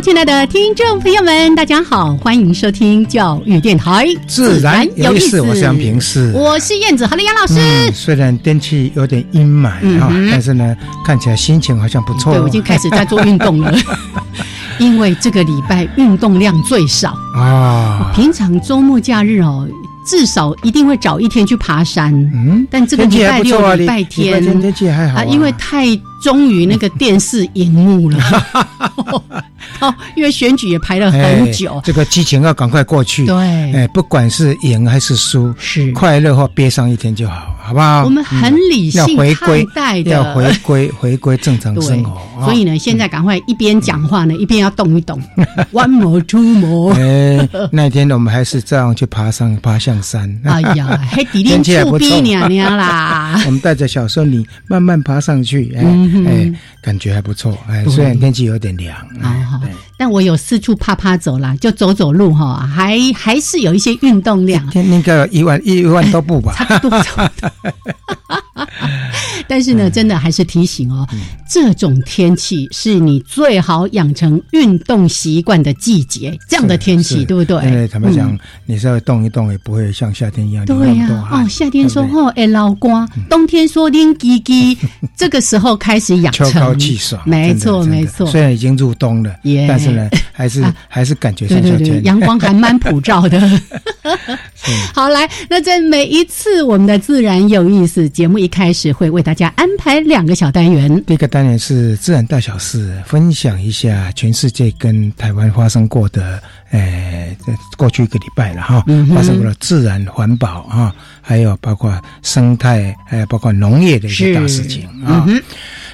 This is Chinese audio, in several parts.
亲爱的听众朋友们，大家好，欢迎收听教育电台，自然有意思。我是杨平，是我是燕子，好了，杨老师。虽然天气有点阴霾啊，但是呢，看起来心情好像不错。对，我已经开始在做运动了，因为这个礼拜运动量最少啊。平常周末假日哦。至少一定会找一天去爬山，嗯，但这个礼拜六、礼拜天天气还好啊，因为太忠于那个电视荧幕了。哦，因为选举也排了很久，这个激情要赶快过去。对，哎，不管是赢还是输，是快乐或憋上一天就好。好不好？我们很理性看待的，要回归 回归正常生活。所以呢，现在赶快一边讲话呢，一边要动一动。One more, two more。哎，那天我们还是这样去爬上爬象山。哎呀，还底天气不错娘娘啦。我们带着小孙女慢慢爬上去，哎哎，感觉还不错。哎，虽然天气有点凉。好，但我有四处啪啪走啦，就走走路哈，还还是有一些运动量。天那个一万一万多步吧，差不多。但是呢，真的还是提醒哦，这种天气是你最好养成运动习惯的季节。这样的天气，对不对？因为他们讲，你稍微动一动，也不会像夏天一样对呀。哦，夏天说哦哎老瓜，冬天说拎叽叽，这个时候开始养成秋高气爽。没错没错，虽然已经入冬了，但是呢，还是还是感觉像夏天，阳光还蛮普照的。好，来，那在每一次我们的自然有意思节目一开始，会为大家安排两个小单元。第一个单元是自然大小事，分享一下全世界跟台湾发生过的，呃，过去一个礼拜了哈，发生过的自然环保啊，还有包括生态，还有包括农业的一些大事情啊。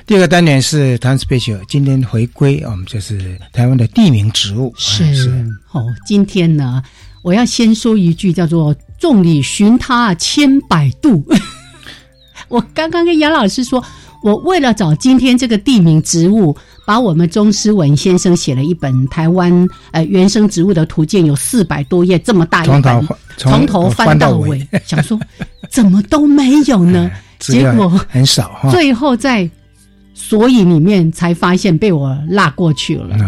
第二个单元是谈 special，今天回归我们就是台湾的地名植物。是是，哦，今天呢。我要先说一句，叫做“众里寻他千百度”。我刚刚跟杨老师说，我为了找今天这个地名植物，把我们钟思文先生写了一本台湾呃原生植物的图鉴，有四百多页，这么大一本，从头翻到尾，想说怎么都没有呢？结果很少，最后在。所以里面才发现被我落过去了，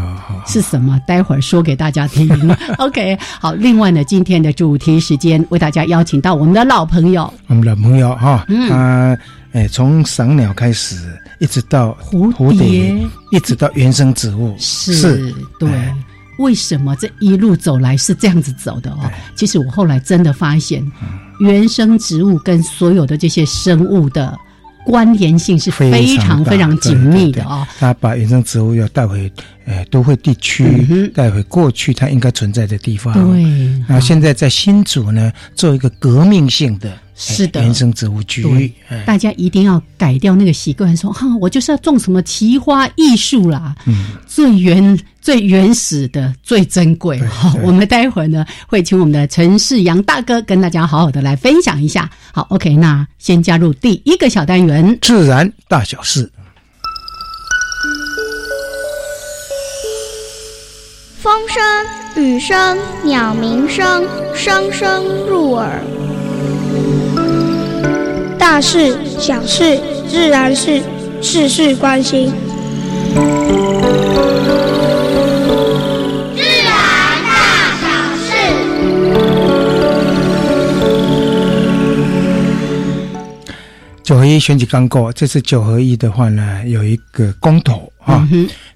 是什么？待会儿说给大家听。OK，好。另外呢，今天的主题时间为大家邀请到我们的老朋友，我们的朋友哈，他哎，从赏鸟开始，一直到蝴蝶，一直到原生植物，是，对。为什么这一路走来是这样子走的哦？其实我后来真的发现，原生植物跟所有的这些生物的。关联性是非常非常紧密的啊！他把原生植物要带回呃都会地区，带回过去它应该存在的地方。对，然后现在在新竹呢，做一个革命性的。是的，原生植物局，大家一定要改掉那个习惯，说哈，我就是要种什么奇花异树啦，嗯，最原最原始的最珍贵。好，我们待会儿呢会请我们的陈世阳大哥跟大家好好的来分享一下。好，OK，那先加入第一个小单元，自然大小事，风声、雨声、鸟鸣声，声声入耳。大事小事自然是事事关心。自然大小事。九合一选举刚过，这次九合一的话呢，有一个公投啊，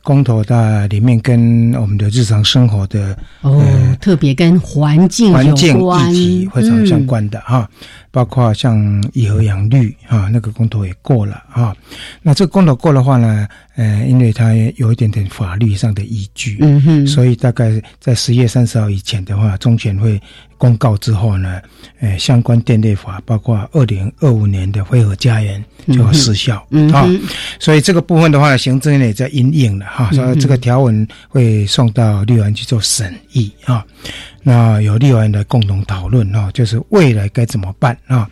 公投的里面跟我们的日常生活的哦，特别跟环境环境议题非常相关的哈、包括像以和养绿啊、那个公投也过了啊、那这个公投过的话呢，呃，因为它有一点点法律上的依据，嗯哼，所以大概在十月三十号以前的话，中选会公告之后呢，呃，相关电力法包括二零二五年的非核家园就要失效，啊嗯啊，所以这个部分的话，行政院也在应应了哈，所以这个条文会送到立法院去做审议啊。那有立法院来共同讨论哈，就是未来该怎么办啊？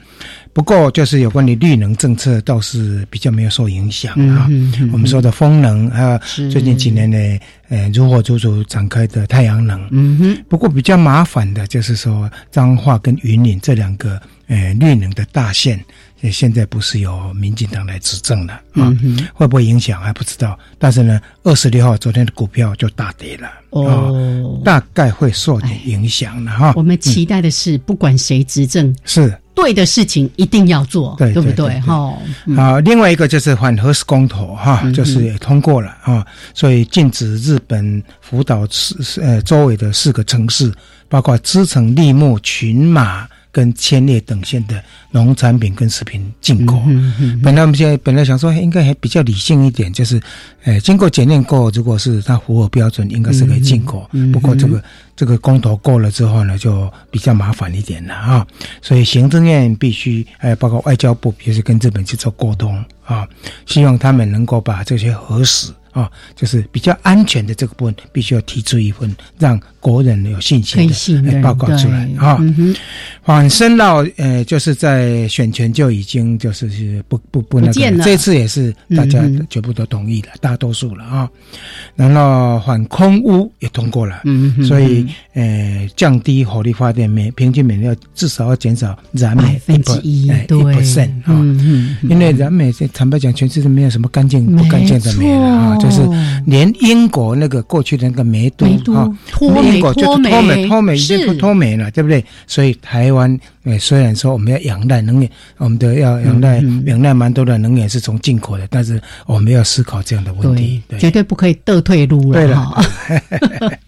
不过就是有关于绿能政策倒是比较没有受影响啊。我们说的风能，还有最近几年呢，呃，如火如荼展开的太阳能。嗯哼，不过比较麻烦的就是说，彰化跟云岭这两个呃绿能的大县，呃现在不是由民进党来执政了啊，嗯，会不会影响还不知道。但是呢，二十六号昨天的股票就大跌了，啊，哦，大概会受点影响了哈。我们期待的是，不管谁执政，是对的事情一定要做，对不对？哈，嗯啊，另外一个就是反核式公投哈，就是也通过了啊，所以禁止日本福岛市呃周围的四个城市，包括知城、立木、群马跟千叶等县的农产品跟食品进口。嗯嗯本来我们现在本来想说应该还比较理性一点，就是，呃，经过检验过，如果是它符合标准，应该是可以进口。不过这个这个公投过了之后呢，就比较麻烦一点了啊。所以行政院必须，还有包括外交部，必须跟日本去做沟通啊，希望他们能够把这些核实。啊，就是比较安全的这个部分，必须要提出一份让国人有信心的报告出来对啊。反深到呃，就是在选前就已经就是是不不不那个这次也是大家全部都同意了，大多数了啊。然后反空污也通过了，嗯哼，所以呃降低火力发电每平均每年要至少要减少燃百煤分之一哎，对，percent 啊。嗯嗯嗯。因为燃煤，坦白讲，全世界没有什么干净不干净的煤了啊，就是连英国那个过去的那个煤都煤都啊，英国就脱美脱美，已经是不脱美了，对不对？所以台湾，呃，虽然说我们要仰赖能源，我们的要仰赖嗯仰赖蛮多的能源是从进口的，但是我们要思考这样的问题对，，对。绝对不可以倒退路对了。了哈。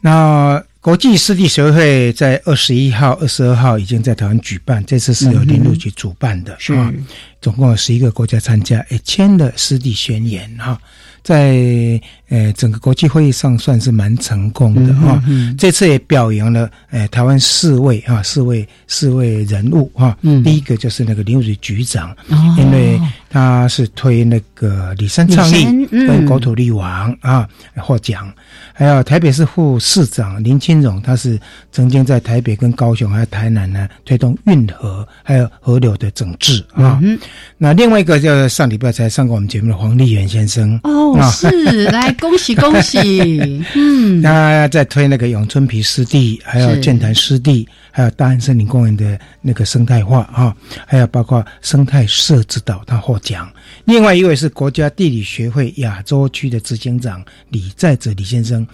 那国际湿地协会在二十一号、二十二号已经在台湾举办，这次是由林路局主办的，是啊，总共有十一个国家参加，也签了湿地宣言哈、在呃整个国际会议上算是蛮成功的哈、这次也表扬了呃台湾四位啊四位四位人物哈、嗯。第一个就是那个林务局局长，哦。因为他是推那个李山倡议跟国土立王啊获奖，还有台北市副市长林清荣，他是曾经在台北跟高雄还有台南呢推动运河还有河流的整治啊。嗯那另外一个就是上礼拜才上过我们节目的黄立元先生，哦，啊。是 来恭喜恭喜，嗯，他在推那个永春皮湿地，还有是。剑潭湿地，还有大安森林公园的那个生态化啊，还有包括生态社指导，他获奖。另外一位是国家地理学会亚洲区的执行长李在哲李先生，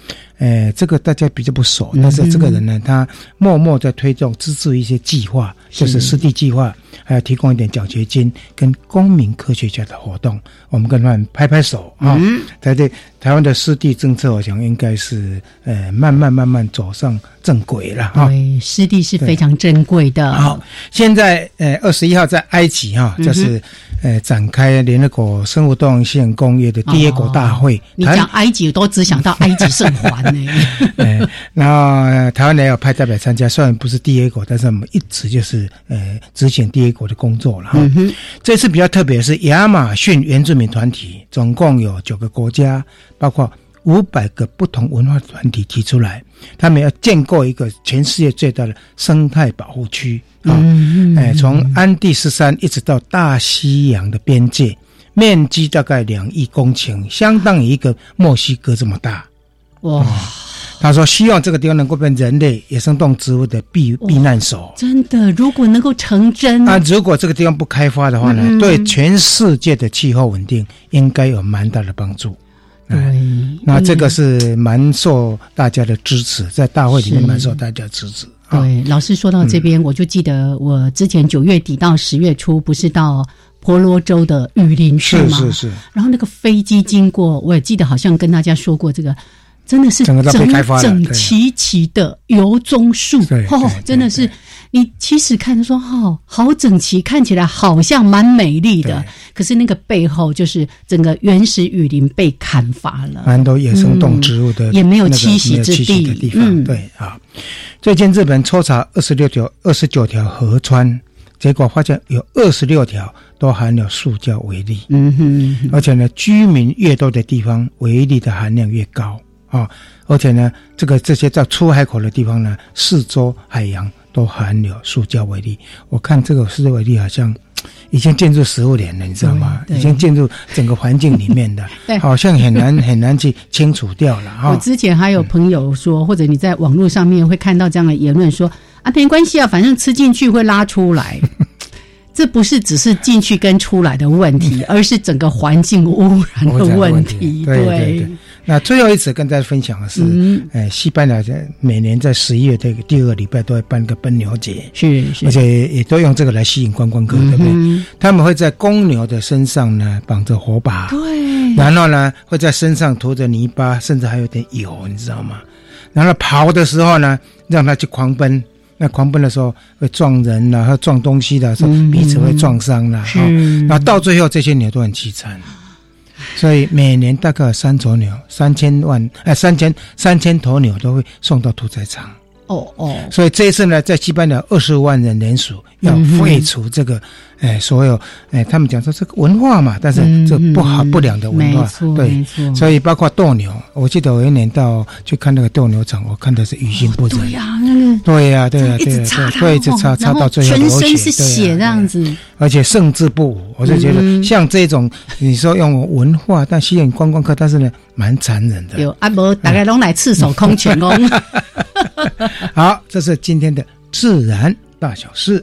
呃，这个大家比较不熟，但是这个人呢，他默默在推动资助一些计划，就是湿地计划，还要提供一点奖学金跟公民科学家的活动，我们跟他们拍拍手啊。在这台湾的湿地政策，我想应该是呃慢慢慢慢走上正轨了哈。对，湿地是非常珍贵的。好，现在呃二十一号在埃及哈，嗯就是呃展开联合国生物多样性公约的第一国大会哦，你讲埃及，我都只想到埃及圣环呢。呃，然后呃台湾也有派代表参加，虽然不是第一国，但是我们一直就是呃执行第一国的工作了哈。这次比较特别的是亚马逊原住民团体，总共有九个国家，包括五百个不同文化团体提出来，他们要建构一个全世界最大的生态保护区啊，嗯哎、从安第斯山一直到大西洋的边界，面积大概两亿公顷，相当于一个墨西哥这么大。哇，他说，希望这个地方能够变人类、野生动植物的避避难所。真的，如果能够成真，啊，如果这个地方不开发的话呢，嗯。对全世界的气候稳定应该有蛮大的帮助。对，那这个是蛮受大家的支持，在大会里面蛮受大家支持。啊，对，老师说到这边，嗯。我就记得我之前九月底到十月初，不是到婆罗洲的雨林去吗，是是是，然后那个飞机经过，我也记得好像跟大家说过，这个真的是整整齐齐的油棕树对，哦，真的是你其实看着说哦，好整齐，看起来好像蛮美丽的，可是那个背后就是整个原始雨林被砍伐了。蛮多野生动植物的、嗯也没有栖息之地。嗯。对啊，最近日本抽查二十六条、二十九条河川，结果发现有二十六条都含有塑胶微粒，嗯哼，而且呢，居民越多的地方，微粒的含量越高啊。而且呢，这个这些在出海口的地方呢，四周海洋都含有塑胶微粒。我看这个塑胶微粒好像。已经进入食物链了，你知道吗？已经进入整个环境里面的对，好像很难很难去清除掉了哈。我之前还有朋友说，或者你在网络上面会看到这样的言论说啊，没关系啊，反正吃进去会拉出来。这不是只是进去跟出来的问题，而是整个环境污染的 问问题。题对对对那最后一次跟大家分享的是，嗯呃，西班牙在每年在十一月这个第二个礼拜都会办个奔牛节，是是，而且也都用这个来吸引观光客，对不对？嗯他们会在公牛的身上呢绑着火把，对，然后呢会在身上涂着泥巴，甚至还有点油，你知道吗？然后跑的时候呢，让它去狂奔。那狂奔的时候会撞人啦、或撞东西的时候，嗯彼此会撞伤啦、是哈然后到最后，这些牛都很凄惨。所以每年大概有三头牛，三千万哎，三千三千头牛都会送到屠宰场。哦哦，所以这一次呢，在西班牙二十万人联署要废除这个，哎、所有哎，他们讲说这个文化嘛，但是嗯这不好、嗯不良的文化对，所以包括斗牛，我记得我有一年到去看那个斗牛场，我看的是于心不忍。对呀，那个对呀、对呀、一对呀、直擦它，对，一直擦擦到最后全流血，身是血对呀这样，子，而且胜之不武。我就觉得嗯像这种，你说用文化但吸引观光客，但是呢，蛮残忍的。有啊，无大概拢来赤手空拳哦。好，这是今天的自然大小事。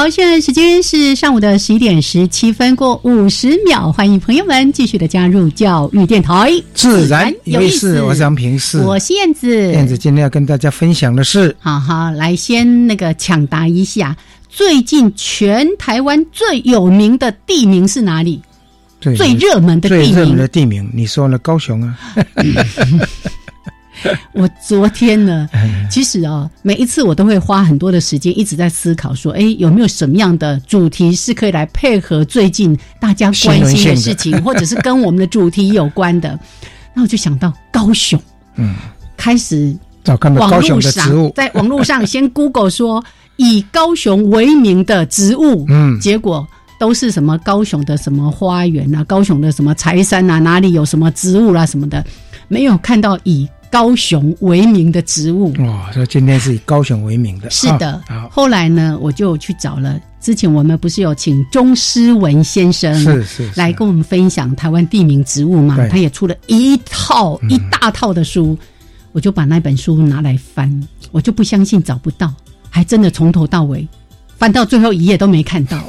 好，现在时间是上午的十一点十七分过五十秒，欢迎朋友们继续的加入教育电台，自然有意意思。我是杨平是。我是燕子，燕子今天要跟大家分享的是，好好来先那个抢答一下，最近全台湾最有名的地名是哪里？最最热门的地最热门的名。地名，你说呢？高雄啊，我昨天呢，其实啊，每一次我都会花很多的时间一直在思考，说，哎，有没有什么样的主题是可以来配合最近大家关心的。事情，或者是跟我们的主题有关的？那我就想到高雄，嗯，开始找看到网高雄络上的植物，在网络上先 Google 说以高雄为名的植物，嗯。结果都是什么高雄的什么花园啊，高雄的什么柴山啊，哪里有什么植物啦、什么的，没有看到以高雄为名的植物。哇，所以今天是以高雄为名的，是的，后来呢，我就去找了。之前我们不是有请钟诗文先生是是是来跟我们分享台湾地名植物嘛？他也出了一套、嗯一大套的书，我就把那本书拿来翻，我就不相信找不到，还真的从头到尾翻到最后一页都没看到。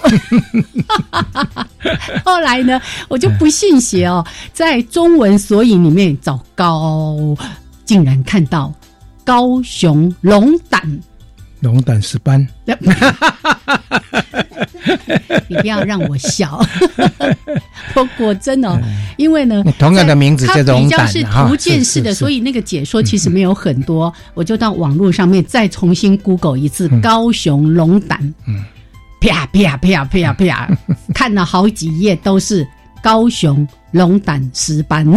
后来呢，我就不信邪哦，在中文索引里面找高，竟然看到高雄龙胆。龙胆石斑，你不要让我笑。我果真哦，因为呢，嗯同样的名字它叫龙比较是图鉴式的，所以那个解说其实没有很多。我就到网络上面再重新 Google 一次高雄龙胆，嗯，啪啪啪啪啪，看了好几页都是高雄龙胆石斑。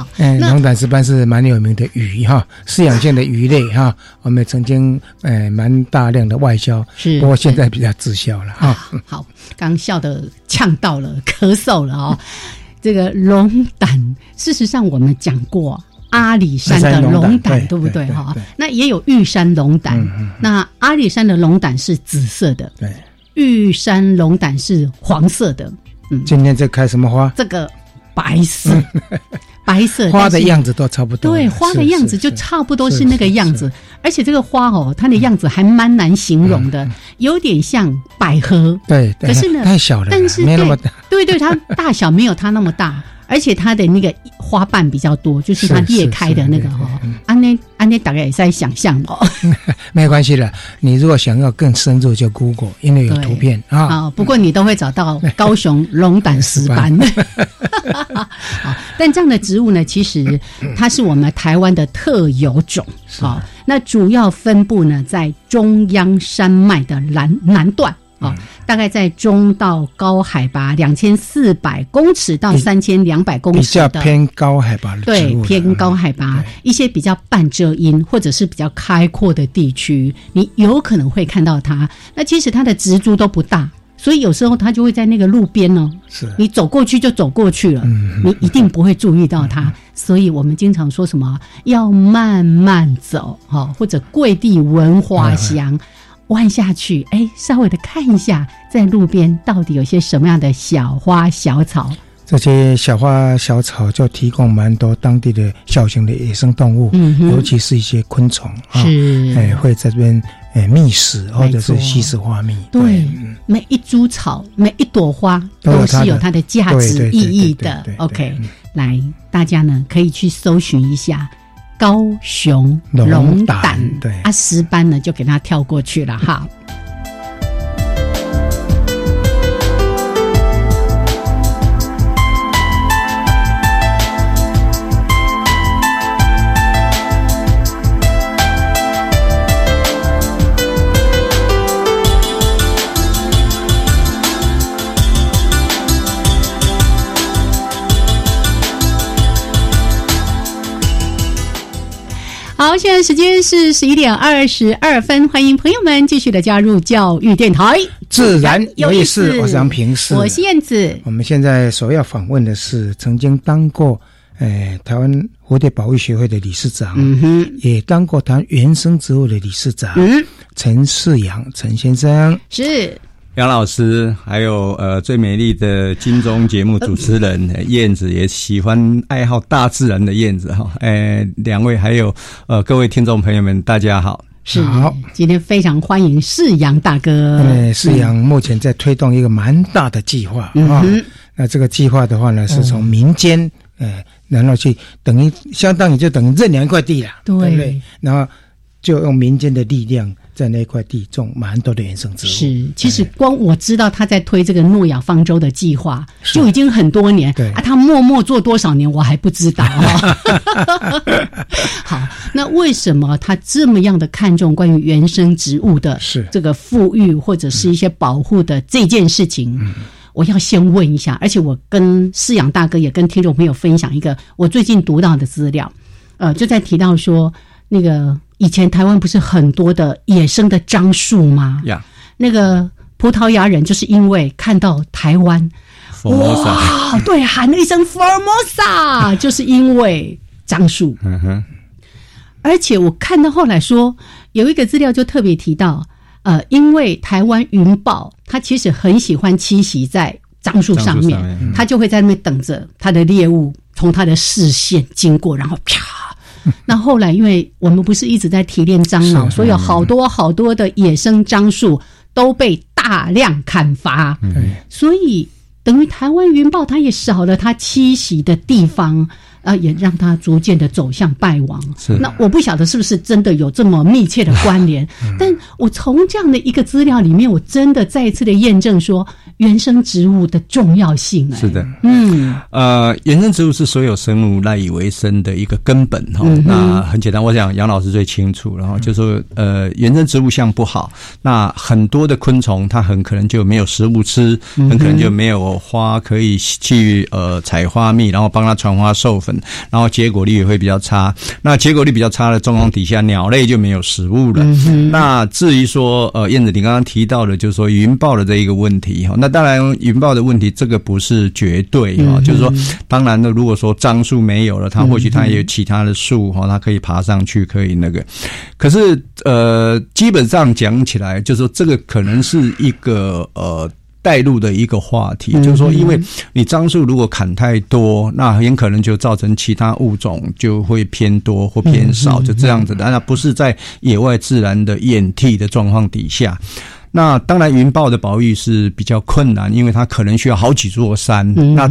好，嗯，那龙胆石斑是蛮有名的鱼哈，饲养性的鱼类哈，我们曾经呃蛮大量的外销，是不过现在比较滞销了哈。啊，好，刚笑的呛到了，咳嗽了哦。这个龙胆，事实上我们讲过。阿里山的龙胆，对不对哈？那也有玉山龙胆。那阿里山的龙胆是紫色的，对，玉山龙胆是黄色的。嗯，今天在开什么花？这个白色，白色花的样子都差不多。对，花的样子就差不多是那个样子。而且这个花哦，它的样子还蛮难形容的，有点像百合。对，可是呢，太小了，但是没那么大。对对，它大小没有它那么大。而且它的那个花瓣比较多，就是它裂开的那个哈。安内安内大概也在想象哦。没关系的，你如果想要更深入，就 Google，因为有图片啊。啊，不过你都会找到高雄龙胆石斑。好，但这样的植物呢，其实它是我们台湾的特有种。好，那主要分布呢在中央山脉的南南段。啊，大概在中到高海拔两千四百公尺到三千两百公尺，比较偏高海拔的对，偏高海拔一些比较半遮阴或者是比较开阔的地区，你有可能会看到它。那其实它的植株都不大，所以有时候它就会在那个路边呢，是你走过去就走过去了，你一定不会注意到它。所以我们经常说什么要慢慢走哈，或者跪地闻花香。弯下去，哎，稍微的看一下，在路边到底有些什么样的小花小草。这些小花小草就提供蛮多当地的小型的野生动物，嗯尤其是一些昆虫啊，哎，会在这边哎觅食或者是吸食花蜜。对，每一株草、每一朵花都是有它的价值意义的。OK，来，大家呢可以去搜寻一下。高雄龙胆，对，啊，石斑呢就给他跳过去了哈。好，现在时间是十一点二十二分，欢迎朋友们继续的加入教育电台，自然有意思。我是杨平，是我是燕子。我们现在首要访问的是曾经当过诶台湾蝴蝶保育协会的理事长，嗯哼，也当过台湾原生植物的理事长，嗯，陈世阳陈先生是。杨老师，还有呃最美丽的金钟节目主持人 燕子，也喜欢爱好大自然的燕子哈。哎，两位还有呃各位听众朋友们，大家好，是好，今天非常欢迎世阳大哥。哎，世阳目前在推动一个蛮大的计划啊。那这个计划的话呢，是从民间呃，然后去等于相当于就等于认两块地了，对不对？然后就用民间的力量。在那块地种蛮多的原生植物。是，其实光我知道他在推这个诺亚方舟的计划，就已经很多年。对啊，他默默做多少年，我还不知道。好，那为什么他这么样的看重关于原生植物的是这个富裕或者是一些保护的这件事情？我要先问一下，而且我跟饲养大哥也跟听众朋友分享一个我最近读到的资料，呃，就在提到说那个。以前台湾不是很多的野生的樟树吗？呀，那个葡萄牙人就是因为看到台湾，哇，对，喊了一声 “Formosa”，就是因为樟树。嗯哼。而且我看到后来说，有一个资料就特别提到，呃，因为台湾云豹它其实很喜欢栖息在樟树上面，它就会在那边等着它的猎物从它的视线经过，然后啪。那后来，因为我们不是一直在提炼樟脑，所以有好多好多的野生樟树都被大量砍伐，所以等于台湾云豹它也少了它栖息的地方，啊，也让它逐渐的走向败亡。那我不晓得是不是真的有这么密切的关联，但我从这样的一个资料里面，我真的再一次的验证说，原生植物的重要性。哎，是的，嗯呃，原生植物是所有生物赖以为生的一个根本哈、嗯那很简单，我想杨老师最清楚，然后就说呃，原生植物相不好，那很多的昆虫它很可能就没有食物吃，很可能就没有花可以去呃采花蜜，然后帮它传花授粉，然后结果率也会比较差。那结果率比较差的状况底下，鸟类就没有食物了。那至于说呃，燕子你刚刚提到的，就是说云豹的这一个问题哈，那当然云豹的问题这个不是绝对哈，就是说当然呢，如果说樟树没有了，它或许它也有其他的树哈，它可以爬上去，可以那个。可是呃，基本上讲起来，就是说这个可能是一个呃。带入的一个话题，就是说，因为你樟树如果砍太多，那很可能就造成其他物种就会偏多或偏少，就这样子的。那不是在野外自然的掩替的状况底下。那当然，云豹的保育是比较困难，因为它可能需要好几座山。那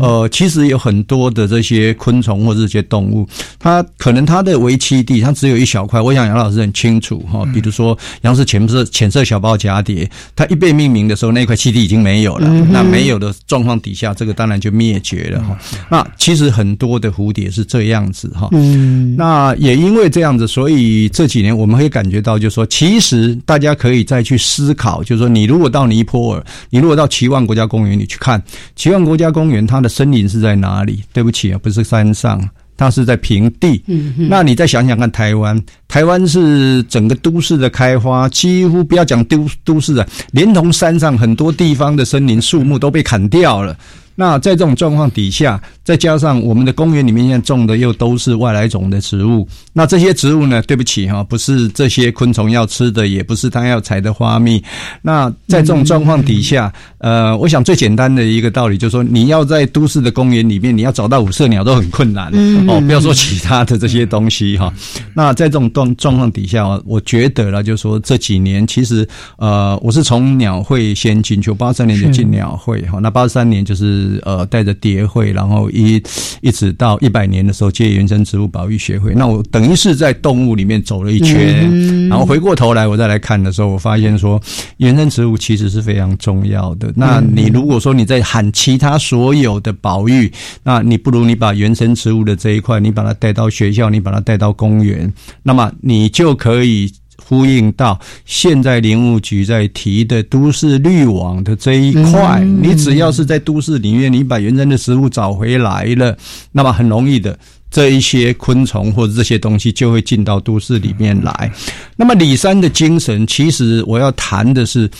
呃，其实有很多的这些昆虫或者这些动物，它可能它的为栖地它只有一小块。我想杨老师很清楚哈，比如说杨氏浅色浅色小苞蛱蝶，它一被命名的时候，那块栖地已经没有了。那没有的状况底下，这个当然就灭绝了哈。那其实很多的蝴蝶是这样子哈。嗯那也因为这样子，所以这几年我们会感觉到，就是说，其实大家可以再去思考，就是说，你如果到尼泊尔，你如果到奇万国家公园你去看，奇万国家公园它的森林是在哪里？对不起啊，不是山上。它是在平地，那你再想想看，台湾，台湾是整个都市的开花，几乎不要讲都都市的，连同山上很多地方的森林树木都被砍掉了。那在这种状况底下，再加上我们的公园里面现在种的又都是外来种的植物，那这些植物呢，对不起哈，不是这些昆虫要吃的，也不是它要采的花蜜。那在这种状况底下，呃，我想最简单的一个道理就是说，你要在都市的公园里面，你要找到五色鸟都很困难哦，不要说其他的这些东西哈。那在这种状状况底下，我觉得了，就是说这几年其实呃，我是从鸟会先进去，八三年就进鸟会哈，那八三年就是。呃，带着蝶会，然后一一直到一百年的时候接原生植物保育协会。那我等于是在动物里面走了一圈，然后回过头来我再来看的时候，我发现说原生植物其实是非常重要的。那你如果说你在喊其他所有的保育，那你不如你把原生植物的这一块，你把它带到学校，你把它带到公园，那么你就可以。呼应到现在林务局在提的都市绿网的这一块，你只要是在都市里面，你把原生的食物找回来了，那么很容易的，这一些昆虫或者这些东西就会进到都市里面来。那么李三的精神，其实我要谈的是。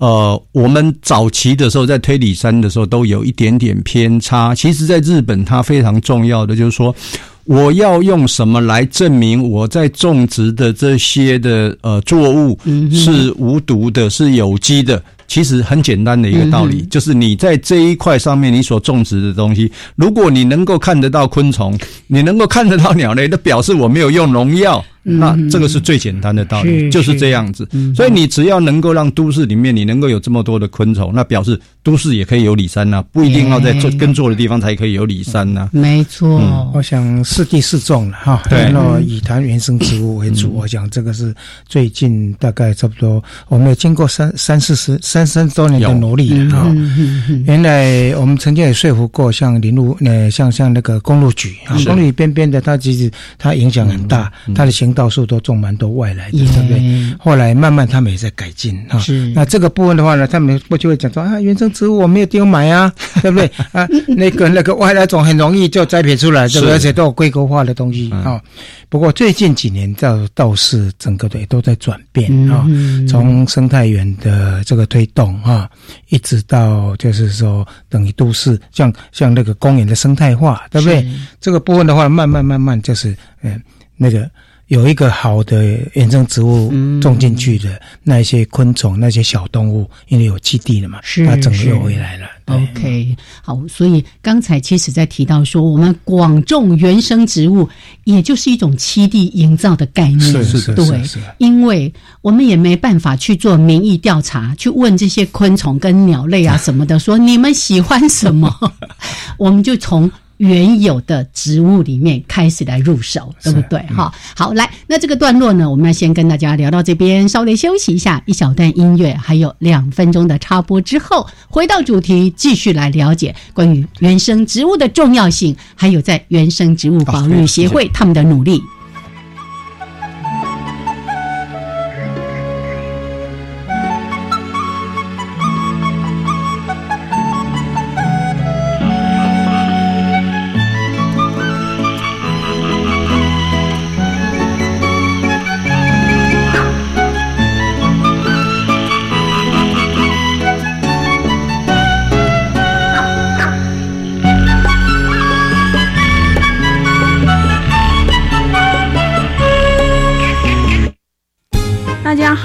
呃，我们早期的时候在推理三的时候都有一点点偏差。其实，在日本，它非常重要的就是说，我要用什么来证明我在种植的这些的呃作物是无毒的、是有机的。其实很简单的一个道理，就是你在这一块上面你所种植的东西，如果你能够看得到昆虫，你能够看得到鸟类，那表示我没有用农药。那这个是最简单的道理，就是这样子。所以你只要能够让都市里面你能够有这么多的昆虫，那表示都市也可以有里山呐，不一定要在做耕作的地方才可以有里山呐。没错，我想适地适种了哈。对，然后以谈原生植物为主，我想这个是最近大概差不多，我们有经过三三四十三三多年的努力了哈。原来我们曾经也说服过像林路呃像像那个公路局啊，公路局边边的，它其实它影响很大，它的行道树都种蛮多外来的，对不对？后来慢慢他们也在改进哈。那这个部分的话呢，他们过去会讲说啊，原生植物我没有地方买啊，对不对？啊，那个那个外来种很容易就栽培出来，对不对？而且都有规格化的东西啊。不过最近几年倒倒是整个的也都在转变啊，从生态园的这个推动啊，一直到就是说等于都市像像那个公园的生态化，对不对？这个部分的话，慢慢慢慢就是嗯那个。有一个好的原生植物种进去的那一些昆虫、那些小动物，因为有基地了嘛，它整个又回来了。OK，好，所以刚才其实在提到说，我们广种原生植物，也就是一种栖地营造的概念，是是是对是是，因为我们也没办法去做民意调查，去问这些昆虫跟鸟类啊什么的，说你们喜欢什么，我们就从。原有的植物里面开始来入手，对不对？哈，好，来，那这个段落呢，我们要先跟大家聊到这边，稍微休息一下，一小段音乐，还有两分钟的插播之后，回到主题，继续来了解关于原生植物的重要性，还有在原生植物保育协会他们的努力。大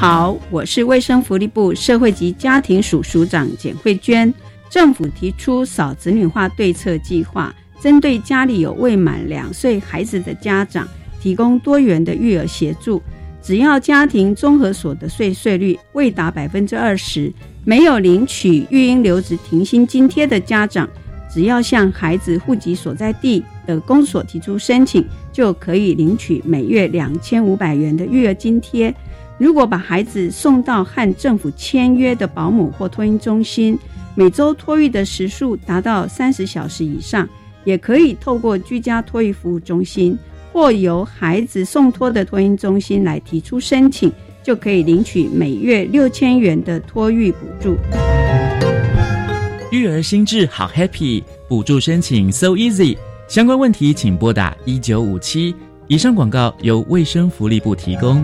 好，我是卫生福利部社会及家庭署署长简慧娟。政府提出少子女化对策计划，针对家里有未满两岁孩子的家长，提供多元的育儿协助。只要家庭综合所得税税率未达百分之二十，没有领取育婴留职停薪津贴的家长，只要向孩子户籍所在地的公所提出申请，就可以领取每月两千五百元的育儿津贴。如果把孩子送到和政府签约的保姆或托婴中心，每周托育的时数达到三十小时以上，也可以透过居家托育服务中心或由孩子送托的托婴中心来提出申请，就可以领取每月六千元的托育补助。育儿心智好 happy，补助申请 so easy，相关问题请拨打一九五七。以上广告由卫生福利部提供。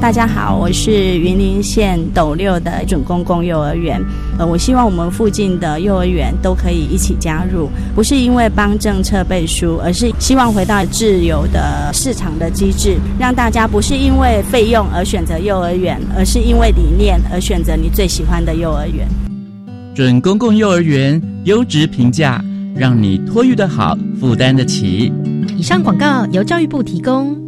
大家好，我是云林县斗六的准公共幼儿园。呃，我希望我们附近的幼儿园都可以一起加入，不是因为帮政策背书，而是希望回到自由的市场的机制，让大家不是因为费用而选择幼儿园，而是因为理念而选择你最喜欢的幼儿园。准公共幼儿园优质评价，让你托育的好，负担得起。以上广告由教育部提供。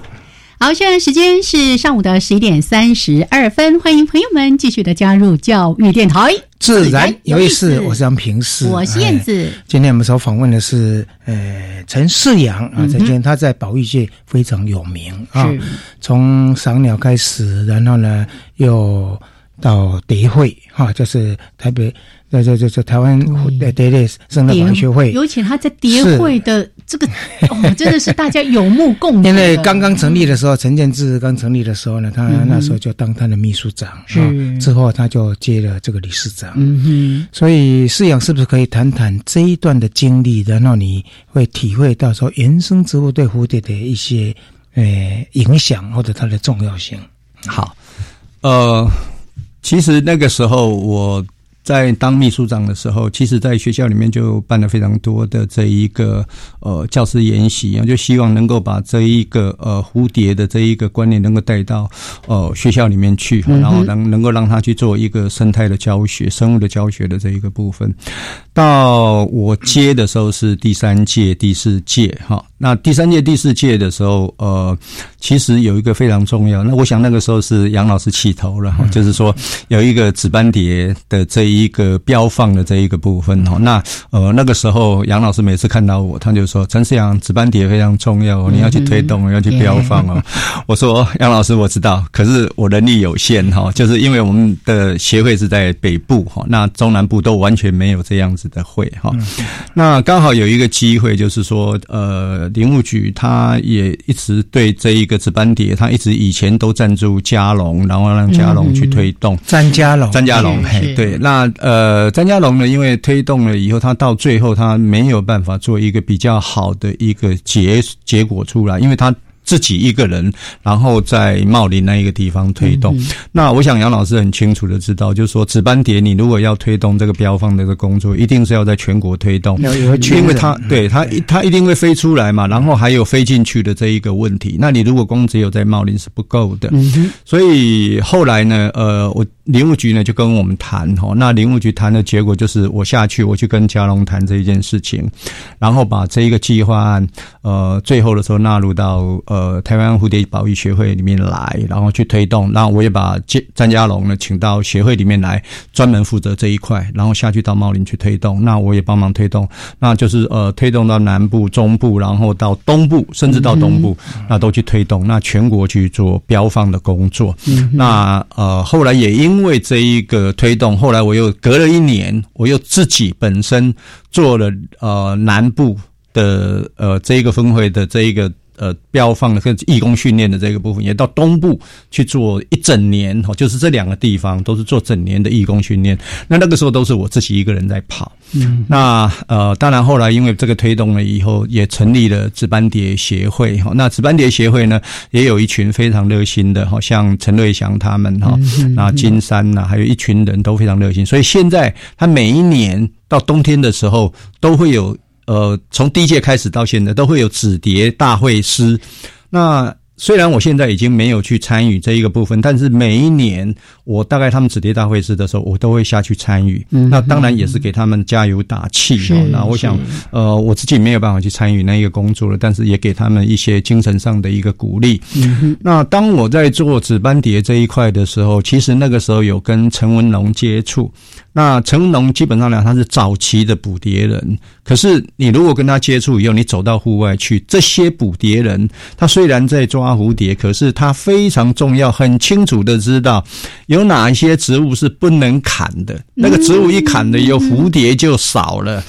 好，现在时间是上午的十一点三十二分，欢迎朋友们继续的加入教育电台，自然有意思。我是杨平是，我是燕子。今天我们所访问的是呃陈世阳啊，陈先生他在保育界非常有名啊，从赏鸟开始，然后呢又到蝶会哈，就是台北。在在在在台湾对对对，生态保育学会，尤其他在蝶会的这个 哦，真的是大家有目共睹。因为刚刚成立的时候，陈建志刚成立的时候呢，他那时候就当他的秘书长，是之后他就接了这个理事长。嗯哼，所以饲养是不是可以谈谈这一段的经历，然后你会体会到说原生植物对蝴蝶的一些呃影响或者它的重要性？好，呃，其实那个时候我。在当秘书长的时候，其实在学校里面就办了非常多的这一个呃教师研习啊，就希望能够把这一个呃蝴蝶的这一个观念能够带到呃学校里面去，然后能能够让他去做一个生态的教学、生物的教学的这一个部分。到我接的时候是第三届、第四届哈。那第三届、第四届的时候，呃，其实有一个非常重要。那我想那个时候是杨老师起头了哈，就是说有一个紫斑蝶的这一个标放的这一个部分哈。那呃那个时候杨老师每次看到我，他就说：“陈世阳，紫斑蝶非常重要，你要去推动，要去标放哦。” 我说：“杨老师，我知道，可是我能力有限哈，就是因为我们的协会是在北部哈，那中南部都完全没有这样子的会哈。那刚好有一个机会，就是说呃。林务局他也一直对这一个值班碟，他一直以前都赞助嘉龙，然后让嘉龙去推动。詹嘉龙，詹嘉龙，嘿，对，那呃，詹嘉龙呢，因为推动了以后，他到最后他没有办法做一个比较好的一个结结果出来，因为他。自己一个人，然后在茂林那一个地方推动。那我想杨老师很清楚的知道，就是说紫斑蝶，你如果要推动这个标方的这个工作，一定是要在全国推动，因为它对它它一定会飞出来嘛，然后还有飞进去的这一个问题。那你如果光只有在茂林是不够的，所以后来呢，呃，我林务局呢就跟我们谈哈，那林务局谈的结果就是我下去我去跟嘉龙谈这一件事情，然后把这一个计划案，呃，最后的时候纳入到呃台湾蝴蝶保育协会里面来，然后去推动。然后我也把詹詹家龙呢请到协会里面来，专门负责这一块，然后下去到茂林去推动。那我也帮忙推动，那就是呃推动到南部、中部，然后到东部，甚至到东部，那都去推动。那全国去做标放的工作。那呃后来也因因为这一个推动，后来我又隔了一年，我又自己本身做了呃南部的呃这一个分会的这一个呃标放的跟义工训练的这个部分，也到东部去做一整年哈，就是这两个地方都是做整年的义工训练。那那个时候都是我自己一个人在跑。嗯，那呃，当然后来因为这个推动了以后，也成立了值班蝶协会哈。那值班蝶协会呢，也有一群非常热心的，好像陈瑞祥他们哈，那金山呐，还有一群人都非常热心。所以现在他每一年到冬天的时候，都会有呃，从第一届开始到现在，都会有纸碟大会师。那虽然我现在已经没有去参与这一个部分，但是每一年我大概他们纸碟大会师的时候，我都会下去参与。嗯那当然也是给他们加油打气哦。那我想，呃，我自己没有办法去参与那一个工作了，但是也给他们一些精神上的一个鼓励。嗯那当我在做纸班碟这一块的时候，其实那个时候有跟陈文龙接触。那成龙基本上呢，他是早期的捕蝶人。可是你如果跟他接触以后，你走到户外去，这些捕蝶人，他虽然在抓蝴蝶，可是他非常重要，很清楚的知道有哪一些植物是不能砍的。那个植物一砍了以后，蝴蝶就少了。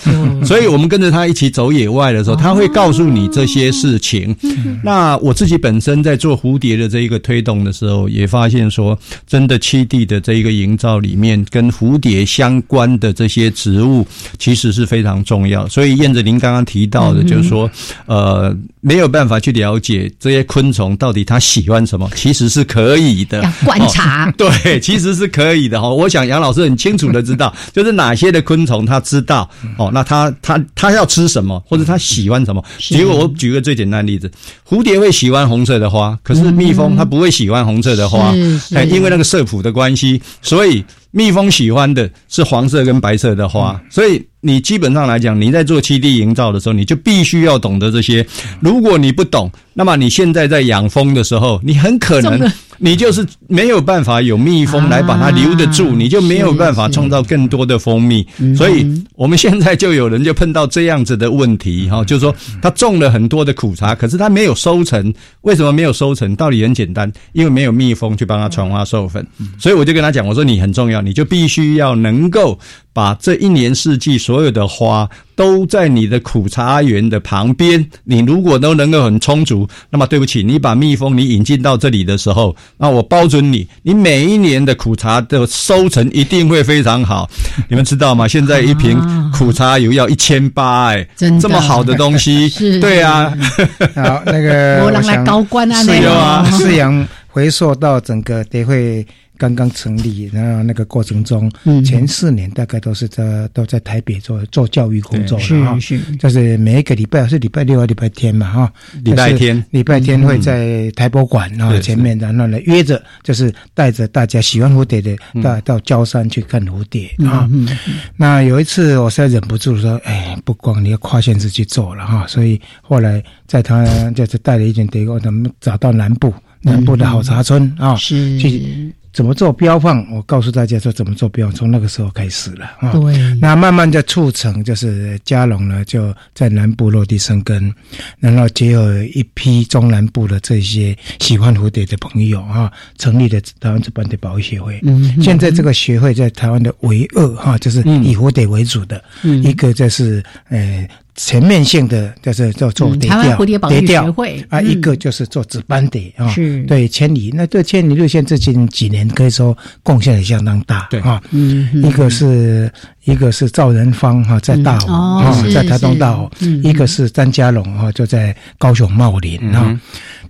所以我们跟着他一起走野外的时候，他会告诉你这些事情。那我自己本身在做蝴蝶的这一个推动的时候，也发现说，真的七地的这一个营造里面，跟蝴蝶相关的这些植物，其实是非常重要。所以燕子您刚刚提到的，就是说，呃，没有办法去了解这些昆虫到底它喜欢什么，其实是可以的。要观察哦 对，其实是可以的哈。我想杨老师很清楚的知道，就是哪些的昆虫他知道哦，那他他他要吃什么，或者他喜欢什么。结果我举个最简单的例子，蝴蝶会喜欢红色的花，可是蜜蜂它不会喜欢红色的花，是是哎，因为那个色谱的关系，所以蜜蜂喜欢的是黄色跟白色的花，所以。你基本上来讲，你在做栖地营造的时候，你就必须要懂得这些。如果你不懂，那么你现在在养蜂的时候，你很可能你就是没有办法有蜜蜂来把它留得住，你就没有办法创造更多的蜂蜜。所以我们现在就有人就碰到这样子的问题哈，就是说他种了很多的苦茶，可是他没有收成。为什么没有收成？道理很简单，因为没有蜜蜂去帮他传花授粉。所以我就跟他讲，我说你很重要，你就必须要能够把这一年四季所有的花都在你的苦茶园的旁边。你如果都能够很充足，那么对不起，你把蜜蜂你引进到这里的时候，那我包准你，你每一年的苦茶的收成一定会非常好。你们知道吗？现在一瓶苦茶油要一千八，哎，真的这么好的东西，是对啊，好，那个没人来高官啊饲那个养饲养回溯到整个协会刚刚成立，然后那个过程中，嗯。前四年大概都是在都在台北做做教育工作是了哈，是。就是每一个礼拜是礼拜六和礼拜天嘛哈，礼拜天。礼拜天会在台博馆啊是前面，然后呢约着就是带着大家喜欢蝴蝶的到到焦山去看蝴蝶啊。嗯那有一次，我实在忍不住说：“哎，不光你要跨县市去做了哈。”所以后来在他就是带了一群队，我们找到南部南部的好茶村啊，是。去怎么做标放？我告诉大家说怎么做标放，从那个时候开始了啊。对那慢慢的促成，就是嘉龙呢就在南部落地生根，然后结合一批中南部的这些喜欢蝴蝶的朋友啊，成立了台湾值班的保育协会。嗯现在这个协会在台湾的唯二哈，就是以蝴蝶为主的，嗯一个就是呃全面性的，就是做做蝶嗯台湾调、蝴蝶保育蝶调学会啊，嗯。一个就是做紫斑蝶啊，是。对千里，那对千里路线最近几年可以说贡献也相当大，对。啊，嗯一个是一个是赵仁芳哈，在大湖嗯哦啊，在台东大湖，嗯。一个是张家龙哈，就在高雄茂林啊嗯。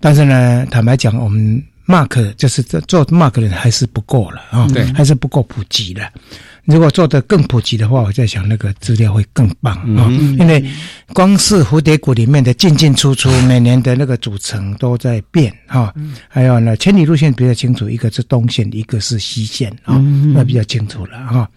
但是呢，坦白讲，我们 mark 就是做做 mark 的人还是不够了啊，对。还是不够普及了。如果做得更普及的话，我在想那个资料会更棒啊、嗯。因为光是蝴蝶谷里面的进进出出，每年的那个组成都在变哈、还有呢，千里路线比较清楚，一个是东线，一个是西线啊、嗯。那比较清楚了哈、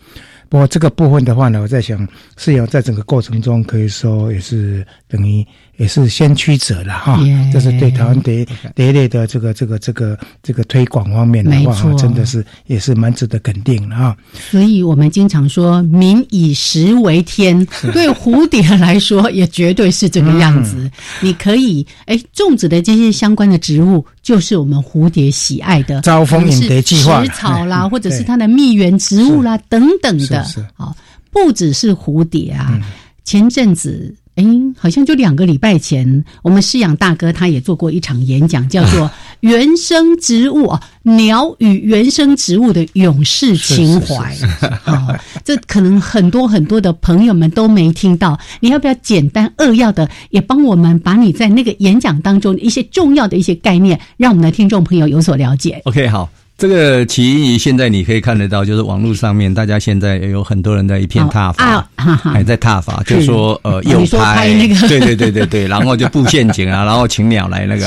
不过这个部分的话呢，我在想，是有在整个过程中可以说也是等于也是先驱者了哈这是对台湾蝶蝶类的这个这个这个这个推广方面的话，真的是也是蛮值得肯定的哈。所以我们经常说“民以食为天”，对蝴蝶来说也绝对是这个样子。嗯你可以哎种植的这些相关的植物，就是我们蝴蝶喜爱的招蜂引蝶计划食草啦，嗯或者是它的蜜源植物啦等等的。好，不只是蝴蝶啊，嗯前阵子。哎，好像就两个礼拜前，我们饲养大哥他也做过一场演讲，叫做《原生植物啊，鸟与原生植物的勇士情怀》啊，这可能很多很多的朋友们都没听到。你要不要简单扼要的也帮我们把你在那个演讲当中一些重要的一些概念，让我们的听众朋友有所了解？OK，好。这个起因于现在你可以看得到，就是网络上面大家现在也有很多人在一片踏伐，还在踏伐，就说呃哦诱拍那个。对对对对对，然后就布陷阱啊，然后请鸟来那个。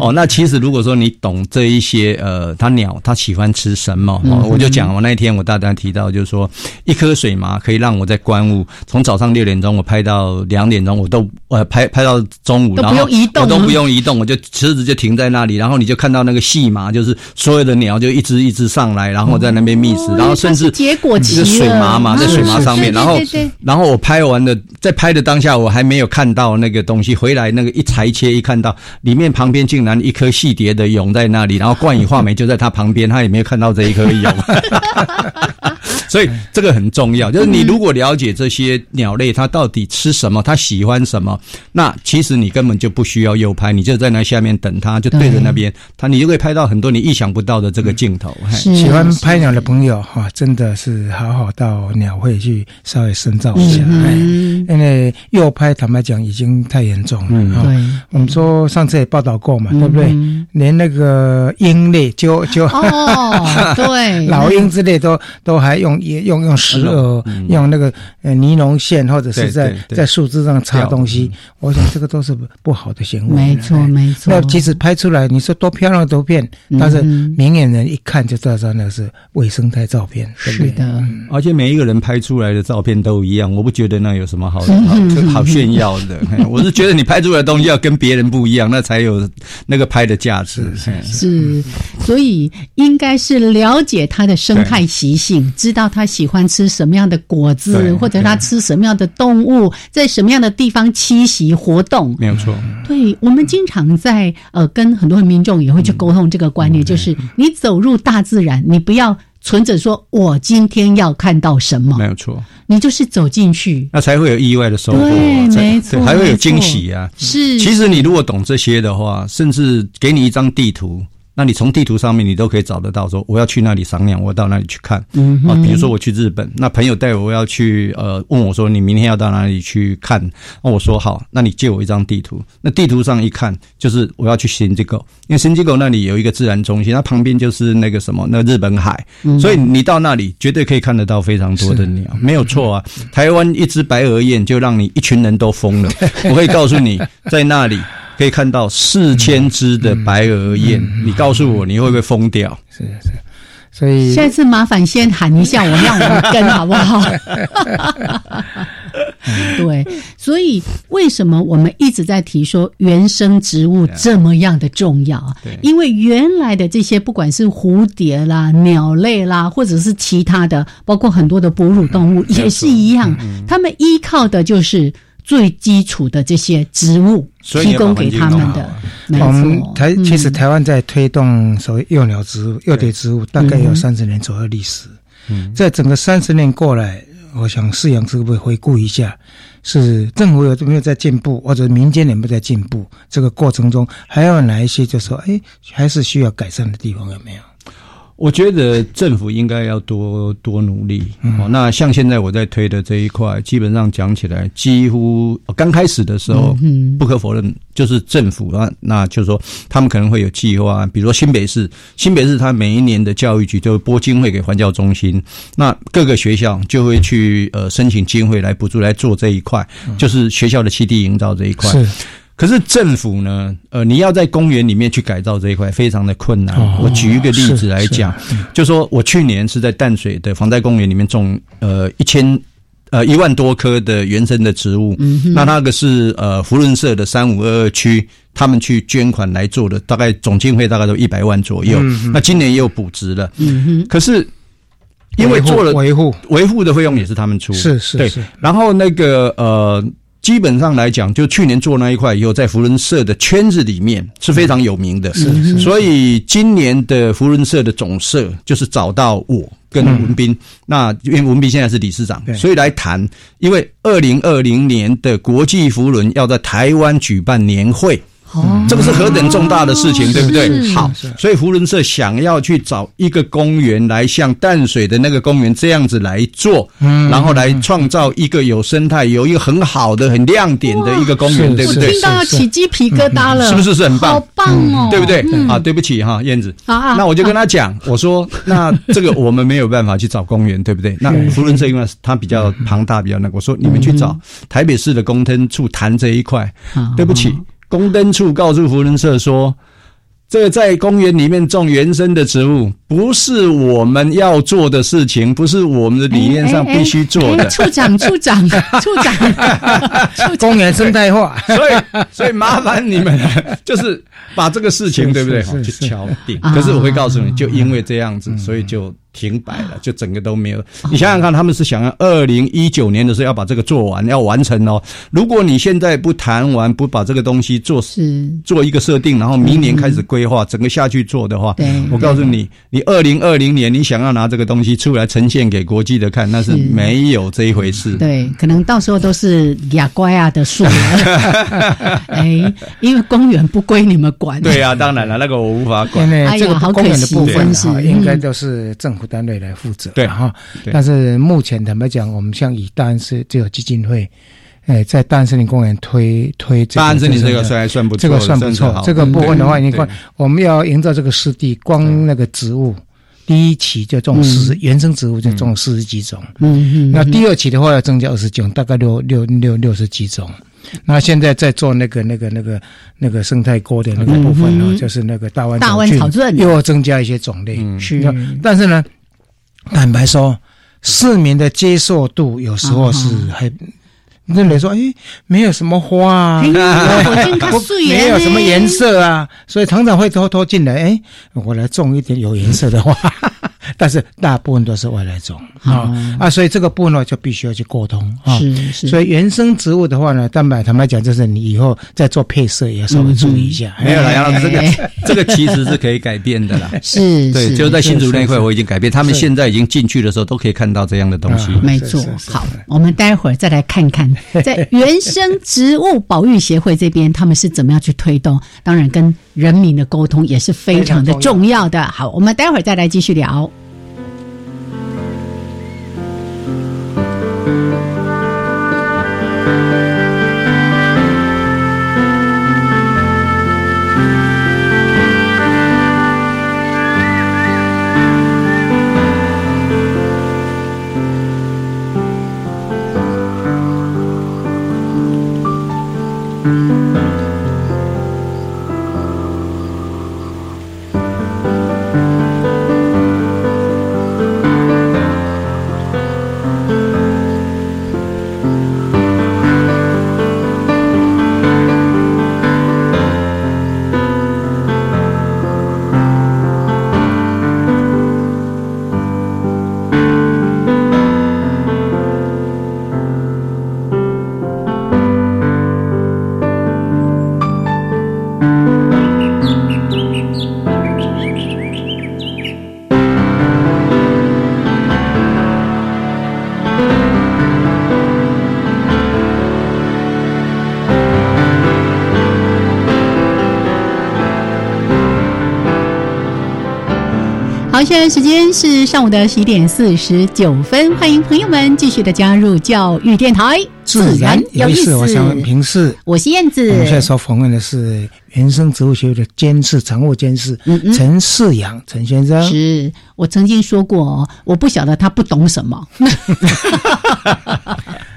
哦。那其实如果说你懂这一些呃，它鸟它喜欢吃什么，我就讲我那一天我大胆提到，就是说一颗水麻可以让我在观雾从早上六点钟我拍到两点钟，我都呃拍拍到中午，然后我都不用移动，我就车子就停在那里，然后你就看到那个细麻，就是所有的鸟就一只一只上来，然后在那边觅食，然后甚至哦结果是水了。麻嘛，在水麻上面，然后然后我拍完了，在拍的当下，我还没有看到那个东西，回来那个一裁切一看到里面旁边竟然一颗细蝶的蛹在那里，然后冠以画眉就在它旁边，他也没有看到这一颗蛹。所以这个很重要，就是你如果了解这些鸟类，它到底吃什么，它喜欢什么，那其实你根本就不需要右拍，你就在那下面等它，就对着那边，它你就可以拍到很多你意想不到的这个镜头。是。喜欢拍鸟的朋友哈，真的是好好到鸟会去稍微深造一下，因为右拍坦白讲已经太严重了我们说上次也报道过嘛，嗯对不对？嗯？连那个鹰类就就哦，对，老鹰之类都都还用用用石饵，用那个呃尼龙线或者是在在树枝上插东西，我想这个都是不不好的行为。没错哎没错那即使拍出来，你说多漂亮的图片，但是明眼人一看就知道说那是伪生态照片？是的，而且每一个人拍出来的照片都一样，我不觉得那有什么好嗯好 好炫耀的。我是觉得你拍出来的东西要跟别人不一样，那才有那个拍的价值。嘿是，所以应该是了解它的生态习性，知道它喜欢吃什么样的果子，或者他吃什么样的动物，在什么样的地方栖息活动。没有错，对，我们经常在呃跟很多的民众也会去沟通这个观念，就是你走入大自然，你不要存着说我今天要看到什么没，有错，你就是走进去。那才会有意外的收获，没错对还会有惊喜啊。是，其实你如果懂这些的话，甚至给你一张地图。那你从地图上面，你都可以找得到，说我要去那里赏鸟，我到那里去看。嗯啊，比如说我去日本，那朋友带我要去，呃，问我说你明天要到哪里去看？那我说好，那你借我一张地图。那地图上一看，就是我要去新机构，因为新机构那里有一个自然中心，它旁边就是那个什么，那日本海，所以你到那里绝对可以看得到非常多的鸟，没有错啊。台湾一只白额雁就让你一群人都疯了。我可以告诉你，在那里。可以看到四千只的白额雁，你告诉我你会不会疯掉？是是，所以下次麻烦先喊一下我，让我跟好不好？对，所以为什么我们一直在提说原生植物这么样的重要啊？因为原来的这些不管是蝴蝶啦、鸟类啦，或者是其他的，包括很多的哺乳动物也是一样，它们依靠的就是最基础的这些植物提供给他们的我们，台嗯其实台湾在推动所谓幼鸟植物、幼蝶植物，大概有三十年左右历史。嗯在整个三十年过来，我想饲养是不是回顾一下，是政府有没有在进步，或者民间有没有在进步？这个过程中还有哪一些就说，哎，还是需要改善的地方有没有？我觉得政府应该要多多努力。哦，那像现在我在推的这一块，基本上讲起来，几乎刚开始的时候，不可否认，就是政府啊，那就是说他们可能会有计划，比如说新北市，新北市它每一年的教育局就会拨经费给环教中心，那各个学校就会去呃申请经费来补助来做这一块，就是学校的基地营造这一块。是。可是政府呢，呃，你要在公园里面去改造这一块，非常的困难。我举一个例子来讲，就说我去年是在淡水的防灾公园里面种呃一千呃一万多棵的原生的植物，那那个是呃福伦社的三五二二区他们去捐款来做的，大概总经费大概都一百万左右。那今年也有补植了，可是因为做了维护。维护的费用也是他们出，是是对，然后那个呃。基本上来讲，就去年做那一块以后，在福伦社的圈子里面是非常有名的。是，所以今年的福伦社的总社就是找到我跟文斌，那因为文斌现在是理事长，所以来谈。因为二零二零年的国际福伦要在台湾举办年会。哦，这个是何等重大的事情，对不对？好，所以胡伦社想要去找一个公园来像淡水的那个公园这样子来做，嗯，然后来创造一个有生态、有一个很好的、很亮点的一个公园，对不对？听到要起鸡皮疙瘩了，是不是是很棒？好棒哦，对不对？啊，对不起哈，燕子，那我就跟他讲，我说那这个我们没有办法去找公园，对不对？那福伦社因为它比较庞大，比较那个，我说你们去找台北市的公灯处谈这一块，对不起。公灯处告诉福伦社说：“这个在公园里面种原生的植物，不是我们要做的事情，不是我们的理念上必须做的。”处长，处长，处长，公园生态化，所以，所以麻烦你们，就是把这个事情，对不对？去敲定。可是我会告诉你，就因为这样子，所以就。停摆了，就整个都没有。你想想看，他们是想要二零一九年的时候要把这个做完，要完成哦。如果你现在不谈完，不把这个东西做做一个设定，然后明年开始规划，整个下去做的话，我告诉你，你二零二零年你想要拿这个东西出来呈现给国际的看，那是没有这一回事。对，可能到时候都是哑乖啊的树。哎，因为公园不归你们管。对啊，当然了，那个我无法管。哎呀，好可惜，是应该都是政府。单位来负责，对哈，但是目前坦白讲，我们像以大安市就有基金会，哎，在大安森林公园推推大安森林这个算还算不错，这个算不错。这个部分的话，你看我们要营造这个湿地，光那个植物第一期就种四原生植物就种四十几种，嗯嗯，那第二期的话要增加二十种，大概六六六六十几种。那现在在做那个那个那个那个生态锅的那个部分呢，就是那个大湾大湾草菌又要增加一些种类，是，但是呢。坦白说，市民的接受度有时候是还认为说，哎，没有什么花啊，没有什么颜色啊，所以常常会偷偷进来，哎，我来种一点有颜色的花。但是大部分都是外来种啊啊，所以这个部分呢就必须要去沟通啊。是是。所以原生植物的话呢，蛋白坦白讲，就是你以后在做配色也要稍微注意一下。没有了，杨老师，这个 这个其实是可以改变的啦。是，对，就在新竹那块我已经改变，他们现在已经进去的时候都可以看到这样的东西。没错。好，我们待会儿再来看看，在原生植物保育协会这边他们是怎么样去推动。当然，跟人民的沟通也是非常的重要的。好我们待会儿再来继续聊。现在时间是上午的十一点四十九分，欢迎朋友们继续的加入教育电台，自然有意思。我想平视，我是燕子。我们现在所访问的是原生植物学的监事、常务监事陈世阳陈先生。是我曾经说过，我不晓得他不懂什么。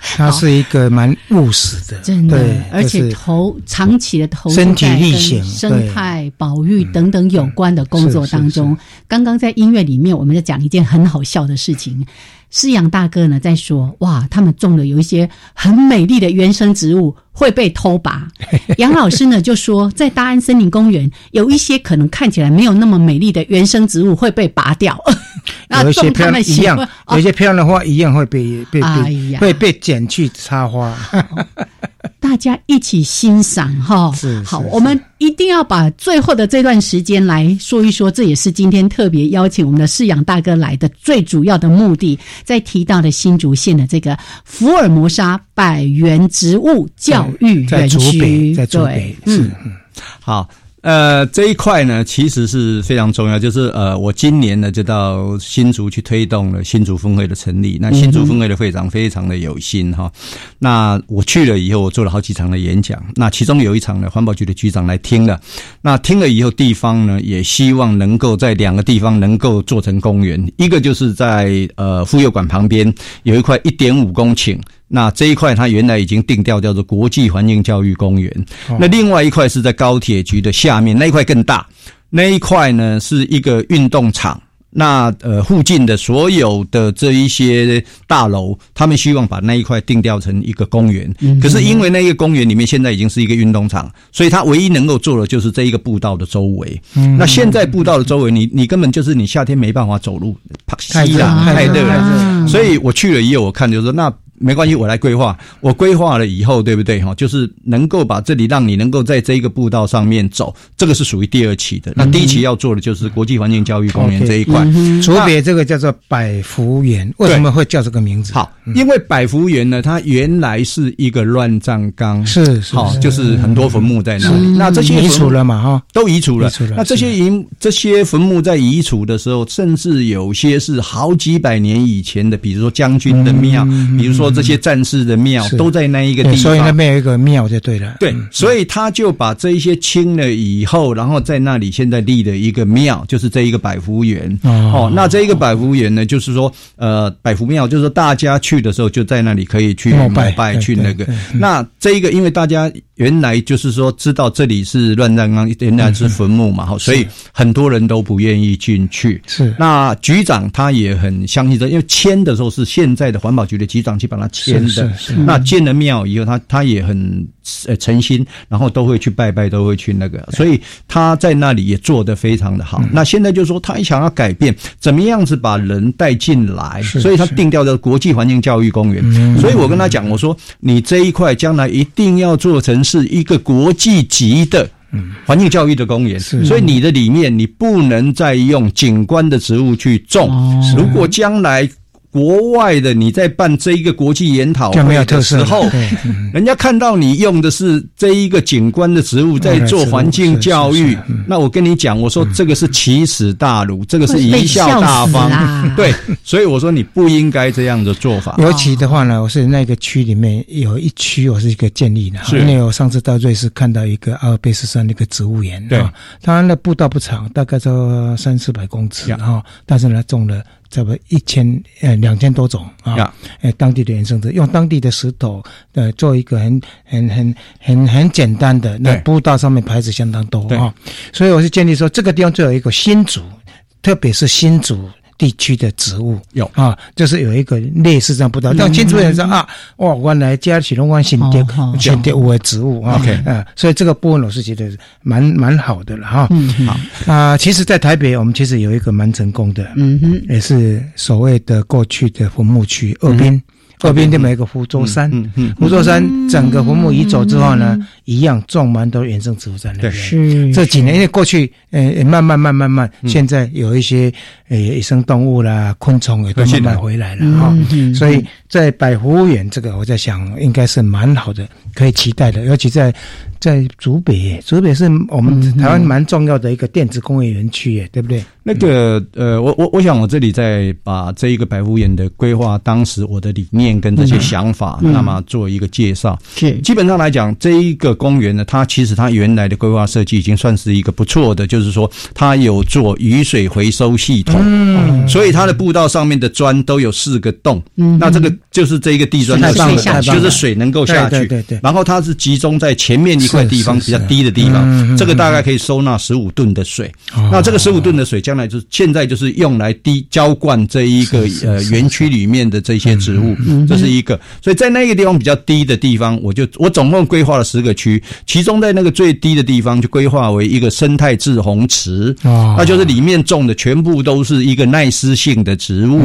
他是一个蛮务实的，真的，而且投长期的投身体力行、生态保育等等有关的工作当中。刚刚在音乐里面，我们在讲一件很好笑的事情。施阳大哥呢在说：“哇，他们种了有一些很美丽的原生植物会被偷拔。”杨老师呢就说：“在大安森林公园有一些可能看起来没有那么美丽的原生植物会被拔掉。有一些漂亮一样，有一些漂亮的花一样会被被被会被剪去插花。”大家一起欣赏哈，好，我们一定要把最后的这段时间来说一说，这也是今天特别邀请我们的饲养大哥来的最主要的目的。在提到的新竹县的这个福尔摩沙百元植物教育园区，在竹北，嗯，好。呃，这一块呢，其实是非常重要。就是呃，我今年呢就到新竹去推动了新竹峰会的成立。那新竹峰会的会长非常的有心哈。那我去了以后，我做了好几场的演讲。那其中有一场呢，环保局的局长来听了。那听了以后，地方呢也希望能够在两个地方能够做成公园。一个就是在呃妇幼馆旁边有一块一点五公顷。那这一块它原来已经定调叫做国际环境教育公园，那另外一块是在高铁局的下面，那一块更大，那一块呢是一个运动场。那呃，附近的所有的这一些大楼，他们希望把那一块定调成一个公园。可是因为那个公园里面现在已经是一个运动场，所以它唯一能够做的就是这一个步道的周围。那现在步道的周围，你你根本就是你夏天没办法走路，太热太热了。所以我去了以后，我看就是说那。没关系，我来规划。我规划了以后，对不对？哈，就是能够把这里让你能够在这一个步道上面走，这个是属于第二期的。那第一期要做的就是国际环境教育公园这一块。竹别这个叫做百福园，为什么会叫这个名字？好，因为百福园呢，它原来是一个乱葬岗，是是，好，就是很多坟墓在那里。那这些移除了嘛？哈，都移除了。那这些移这些坟墓在移除的时候，甚至有些是好几百年以前的，比如说将军的庙，比如说。这些战士的庙都在那一个地方，所以那边有一个庙就对了。对，所以他就把这一些清了以后，然后在那里现在立了一个庙，就是这一个百福园。哦，那这一个百福园呢，就是说，呃，百福庙就是说大家去的时候就在那里可以去拜拜去那个。那这一个，因为大家原来就是说知道这里是乱葬岗，原来是坟墓嘛，哈，所以很多人都不愿意进去。是，那局长他也很相信这，因为迁的时候是现在的环保局的局长去把。他迁的，那建了庙以后，他他也很呃诚心，然后都会去拜拜，都会去那个，所以他在那里也做得非常的好。那现在就是说，他想要改变，怎么样子把人带进来，所以他定调的国际环境教育公园。所以我跟他讲，我说你这一块将来一定要做成是一个国际级的环境教育的公园。所以你的里面你不能再用景观的植物去种，如果将来。国外的你在办这一个国际研讨会的时候，人家看到你用的是这一个景观的植物在做环境教育，那我跟你讲，我说这个是奇耻大辱，这个是贻笑大方，对，所以我说你不应该这样的做法。尤其的话呢，我是那个区里面有一区，我是一个建立的，因为我上次到瑞士看到一个阿尔卑斯山那个植物园，对，它那步道不长，大概就三四百公尺，哈，但是呢种了。差不多一千呃两千多种啊，呃当地的原生植用当地的石头呃做一个很很很很很简单的那步道上面牌子相当多啊，所以我是建议说这个地方就有一个新竹，特别是新竹。地区的植物。有。啊，就是有一个类似这样不道，但清楚人说啊，哇，原来加起龙湾新蝶新蝶五的植物啊，啊，所以这个部分我是觉得蛮蛮好的了哈。嗯，好。啊，其实，在台北我们其实有一个蛮成功的，嗯哼，也是所谓的过去的坟墓区二滨。二边那边有个福州山，福州山整个坟墓移走之后呢，一样种蛮多原生植物在那边。是这几年，因为过去呃慢慢慢慢慢，现在有一些呃野生动物啦、昆虫也都慢慢回来了哈。所以在百福园这个，我在想应该是蛮好的，可以期待的。尤其在在竹北，竹北是我们台湾蛮重要的一个电子工业园区耶，对不对？那个呃，我我我想我这里再把这一个百福园的规划，当时我的理念跟这些想法，嗯那么做一个介绍。是基本上来讲，这一个公园呢，它其实它原来的规划设计已经算是一个不错的，就是说它有做雨水回收系统，嗯所以它的步道上面的砖都有四个洞，嗯那这个就是这一个地砖的太棒了四个洞太棒了就是水能够下去，对对对对然后它是集中在前面一块地方比较低的地方，这个大概可以收纳十五吨的水。哦那这个十五吨的水，将来就是现在就是用来滴浇灌这一个呃园区里面的这些植物，这是一个。所以在那个地方比较低的地方，我就我总共规划了十个区，其中在那个最低的地方就规划为一个生态制洪池，哦那就是里面种的全部都是一个耐湿性的植物。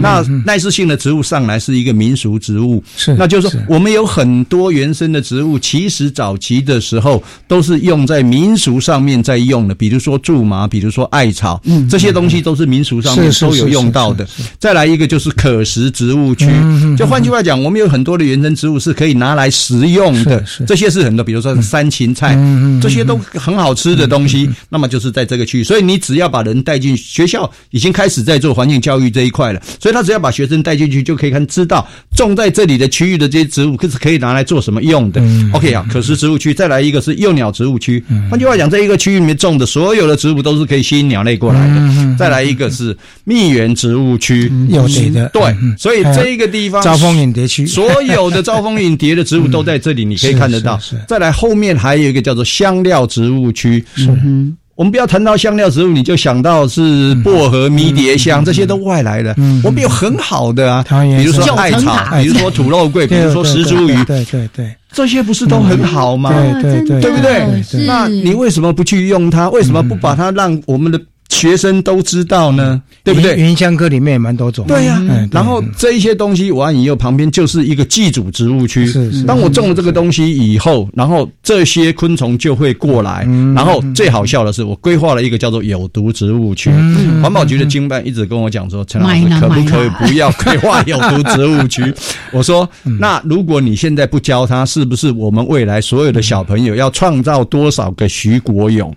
那耐湿性的植物上来是一个民俗植物，是那就是说我们有很多原生的植物，其实早期的时候都是用在民俗上面在用的，比如说苎麻，比如说艾草，这些东西都是民俗上面都有用到的。再来一个就是可食植物区，就换句话讲，我们有很多的原生植物是可以拿来食用的，这些是很多，比如说山芹菜，这些都很好吃的东西，那么就是在这个区域，所以你只要把人带进学校，已经开始在做环境教育这一块了，所以他只要把学生带进去，就可以看知道种在这里的区域的这些植物可是可以拿来做什么用的。OK 啊，可食植物区，再来一个是幼鸟植物区，换句话讲，这一个区域里面种的所有的植物都是可以吸引鸟类过来的。再来一个是蜜源植物区，有的的对，所以这一个地方招蜂引蝶区，所有的招蜂引蝶的植物都在这里，你可以看得到。再来后面还有一个叫做香料植物区，是。我们不要谈到香料植物，你就想到是薄荷、迷迭香，这些都外来的。我们有很好的啊，比如说艾草，比如说土肉桂，比如说石竹鱼，对对对，这些不是都很好吗？对对对，对不对？那你为什么不去用它？为什么不把它让我们的？学生都知道呢，对不对？云香科里面也蛮多种。对呀、啊，然后这一些东西，我以后旁边就是一个寄主植物区。是是。当我种了这个东西以后，然后这些昆虫就会过来。然后最好笑的是，我规划了一个叫做有毒植物区。环保局的经办一直跟我讲说，陈老师可不可以不要规划有毒植物区？我说，那如果你现在不教他，是不是我们未来所有的小朋友要创造多少个徐国勇？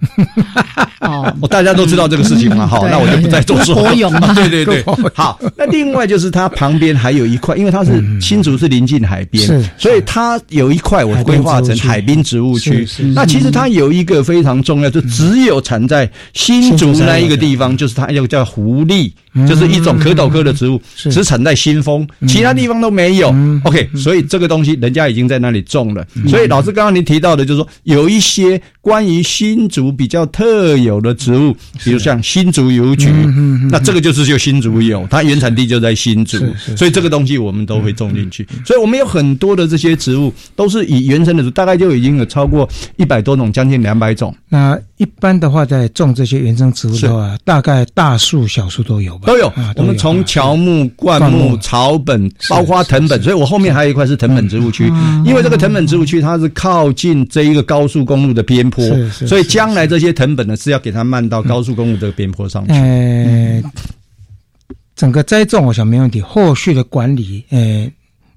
哦，大家都知道这个事情嘛，好，那我就不再多说。国对对对，好。那另外就是它旁边还有一块，因为它是新竹是临近海边，所以它有一块我规划成海滨植物区。那其实它有一个非常重要，就只有产在新竹那一个地方，就是它又叫狐狸，就是一种可斗科的植物，只产在新丰，其他地方都没有。OK，所以这个东西人家已经在那里种了。所以老师刚刚您提到的，就是说有一些关于新竹比较特有的植物，比如像新竹邮局，那这个就是就新竹有，它原产地就在新竹，所以这个东西我们都会种进去。所以我们有很多的这些植物都是以原生的植，大概就已经有超过一百多种，将近两百种。那一般的话，在种这些原生植物的话，大概大树、小树都有吧？都有。我们从乔木、灌木、草本，包括藤本，所以我后面还有一块是藤本植物区，因为这个藤本植物区它是靠近这一个高速公路的边坡，所以将来这些藤本呢是要给它漫到高速公路这个边坡上去。呃，整个栽种我想没问题，后续的管理，呃。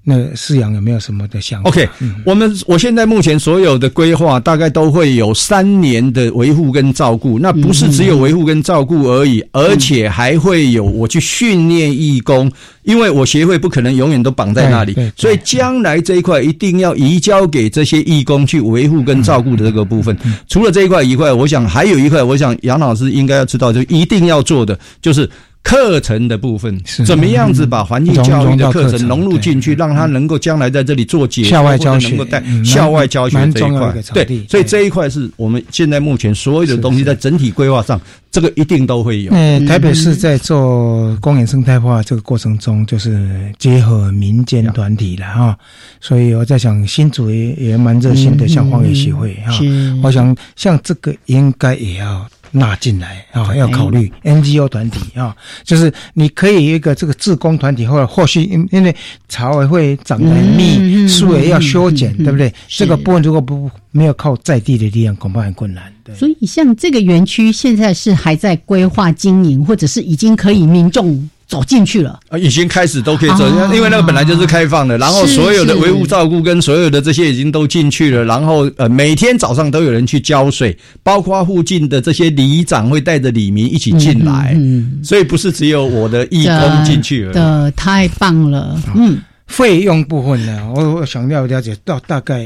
那饲养有没有什么的想法？OK，、嗯、我们我现在目前所有的规划大概都会有三年的维护跟照顾，那不是只有维护跟照顾而已，嗯、而且还会有我去训练义工，因为我协会不可能永远都绑在那里，所以将来这一块一定要移交给这些义工去维护跟照顾的这个部分。嗯、除了这一块以外，我想还有一块，我想杨老师应该要知道，就一定要做的就是。课程的部分，怎么样子把环境教育的课程融入进去，让他能够将来在这里做解校外教学，能够带校外教学这一块。对，所以这一块是我们现在目前所有的东西在整体规划上，这个一定都会有。呃，台北市在做公园生态化这个过程中，就是结合民间团体了哈，所以我在想，新竹也也蛮热心的，像荒野协会哈，我想像这个应该也要。纳进来啊、哦，要考虑 NGO 团体啊、哦，就是你可以一个这个自工团体，或者或许因因为草委会长得很密，树也要修剪，对不对？这个部分如果不没有靠在地的力量，恐怕很困难。对，所以像这个园区现在是还在规划经营，或者是已经可以民众。走进去了。啊，已经开始都可以走，哦因为那个本来就是开放的，然后所有的是维护照顾跟所有的这些已经都进去了，然后呃每天早上都有人去浇水，包括附近的这些里长会带着里民一起进来，嗯，所以不是只有我的义工进去了。的太棒了，嗯，费用部分呢，我我想要了解到大概。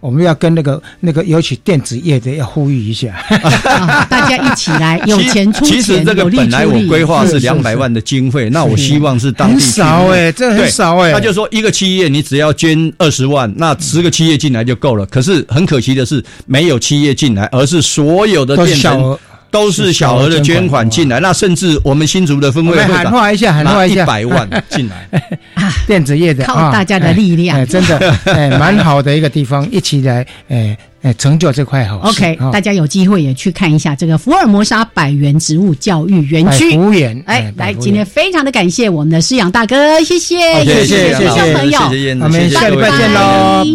我们要跟那个那个，尤其电子业的要呼吁一下，啊大家一起来，有钱出钱，其实这个本来我规划是两百万的经费，那我希望是当地很少哎，哎，这很少哎。他就说一个企业你只要捐二十万，那十个企业进来就够了。可是很可惜的是，没有企业进来，而是所有的电城小额都是小额的捐款进来。那甚至我们新竹的分会会长喊话一下，喊话一下，一百万进来。电子业的靠啊大家的力量哎哎真的 哎，蛮好的一个地方，一起来哎哎成就这块好事。OK，啊大家有机会也去看一下这个福尔摩沙百元植物教育园百区。福园，哎，来，今天非常的感谢我们的施养大哥，谢谢，好谢谢谢杨老师听众朋友，我们下礼拜见喽拜拜